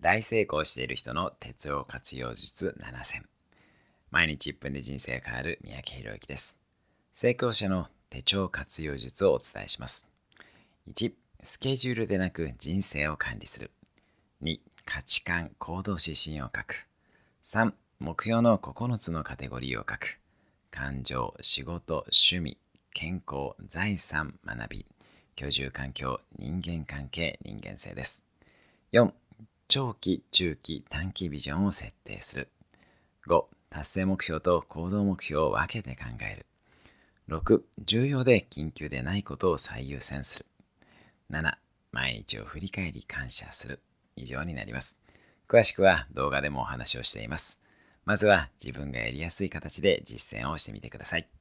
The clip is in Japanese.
大成功している人の鉄を活用術7選。毎日1分で人生が変わる三宅宏之です。成功者の手帳活用術をお伝えします。1スケジュールでなく人生を管理する。2価値観行動指針を書く。3目標の9つのカテゴリーを書く。感情仕事趣味健康財産学び。居住環境人間関係人間性です。4長期、中期、短期ビジョンを設定する。5、達成目標と行動目標を分けて考える。6、重要で緊急でないことを最優先する。7、毎日を振り返り感謝する。以上になります。詳しくは動画でもお話をしています。まずは自分がやりやすい形で実践をしてみてください。